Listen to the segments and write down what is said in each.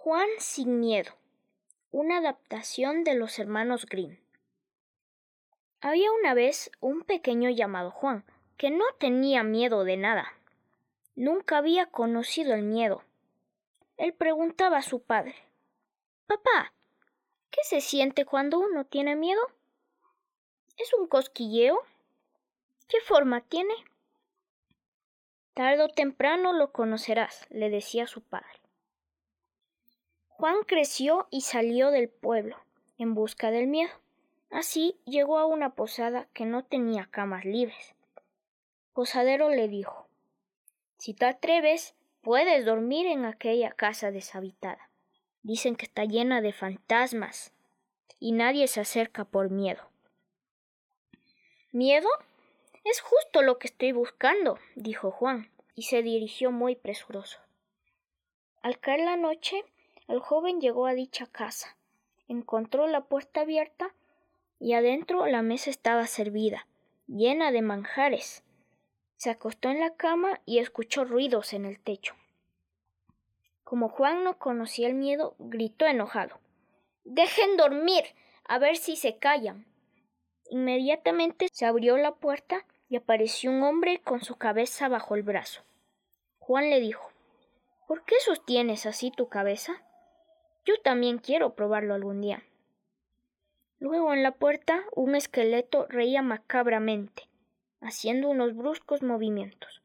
Juan sin miedo. Una adaptación de los hermanos Grimm. Había una vez un pequeño llamado Juan, que no tenía miedo de nada. Nunca había conocido el miedo. Él preguntaba a su padre Papá, ¿qué se siente cuando uno tiene miedo? ¿Es un cosquilleo? ¿Qué forma tiene? Tardo o temprano lo conocerás, le decía su padre. Juan creció y salió del pueblo en busca del miedo. Así llegó a una posada que no tenía camas libres. Posadero le dijo Si te atreves, puedes dormir en aquella casa deshabitada. Dicen que está llena de fantasmas y nadie se acerca por miedo. ¿Miedo? Es justo lo que estoy buscando, dijo Juan, y se dirigió muy presuroso. Al caer la noche, el joven llegó a dicha casa, encontró la puerta abierta y adentro la mesa estaba servida, llena de manjares. Se acostó en la cama y escuchó ruidos en el techo. Como Juan no conocía el miedo, gritó enojado Dejen dormir. a ver si se callan. Inmediatamente se abrió la puerta y apareció un hombre con su cabeza bajo el brazo. Juan le dijo ¿Por qué sostienes así tu cabeza? Yo también quiero probarlo algún día. Luego en la puerta un esqueleto reía macabramente, haciendo unos bruscos movimientos.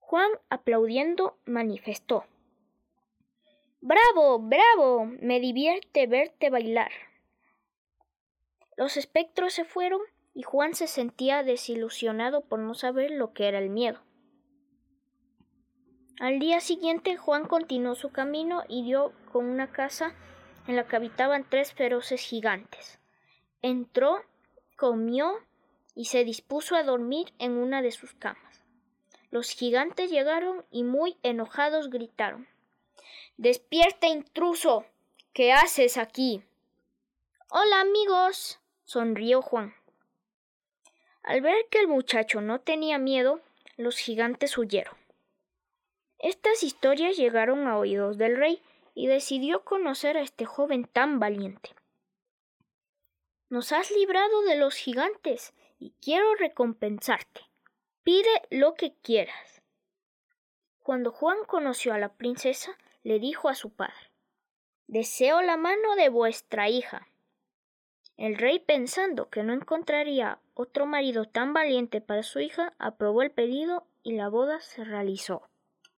Juan, aplaudiendo, manifestó Bravo, bravo. me divierte verte bailar. Los espectros se fueron y Juan se sentía desilusionado por no saber lo que era el miedo. Al día siguiente Juan continuó su camino y dio con una casa en la que habitaban tres feroces gigantes. Entró, comió y se dispuso a dormir en una de sus camas. Los gigantes llegaron y muy enojados gritaron Despierta, intruso. ¿Qué haces aquí? Hola, amigos. sonrió Juan. Al ver que el muchacho no tenía miedo, los gigantes huyeron. Estas historias llegaron a oídos del rey y decidió conocer a este joven tan valiente. Nos has librado de los gigantes y quiero recompensarte. Pide lo que quieras. Cuando Juan conoció a la princesa, le dijo a su padre Deseo la mano de vuestra hija. El rey, pensando que no encontraría otro marido tan valiente para su hija, aprobó el pedido y la boda se realizó.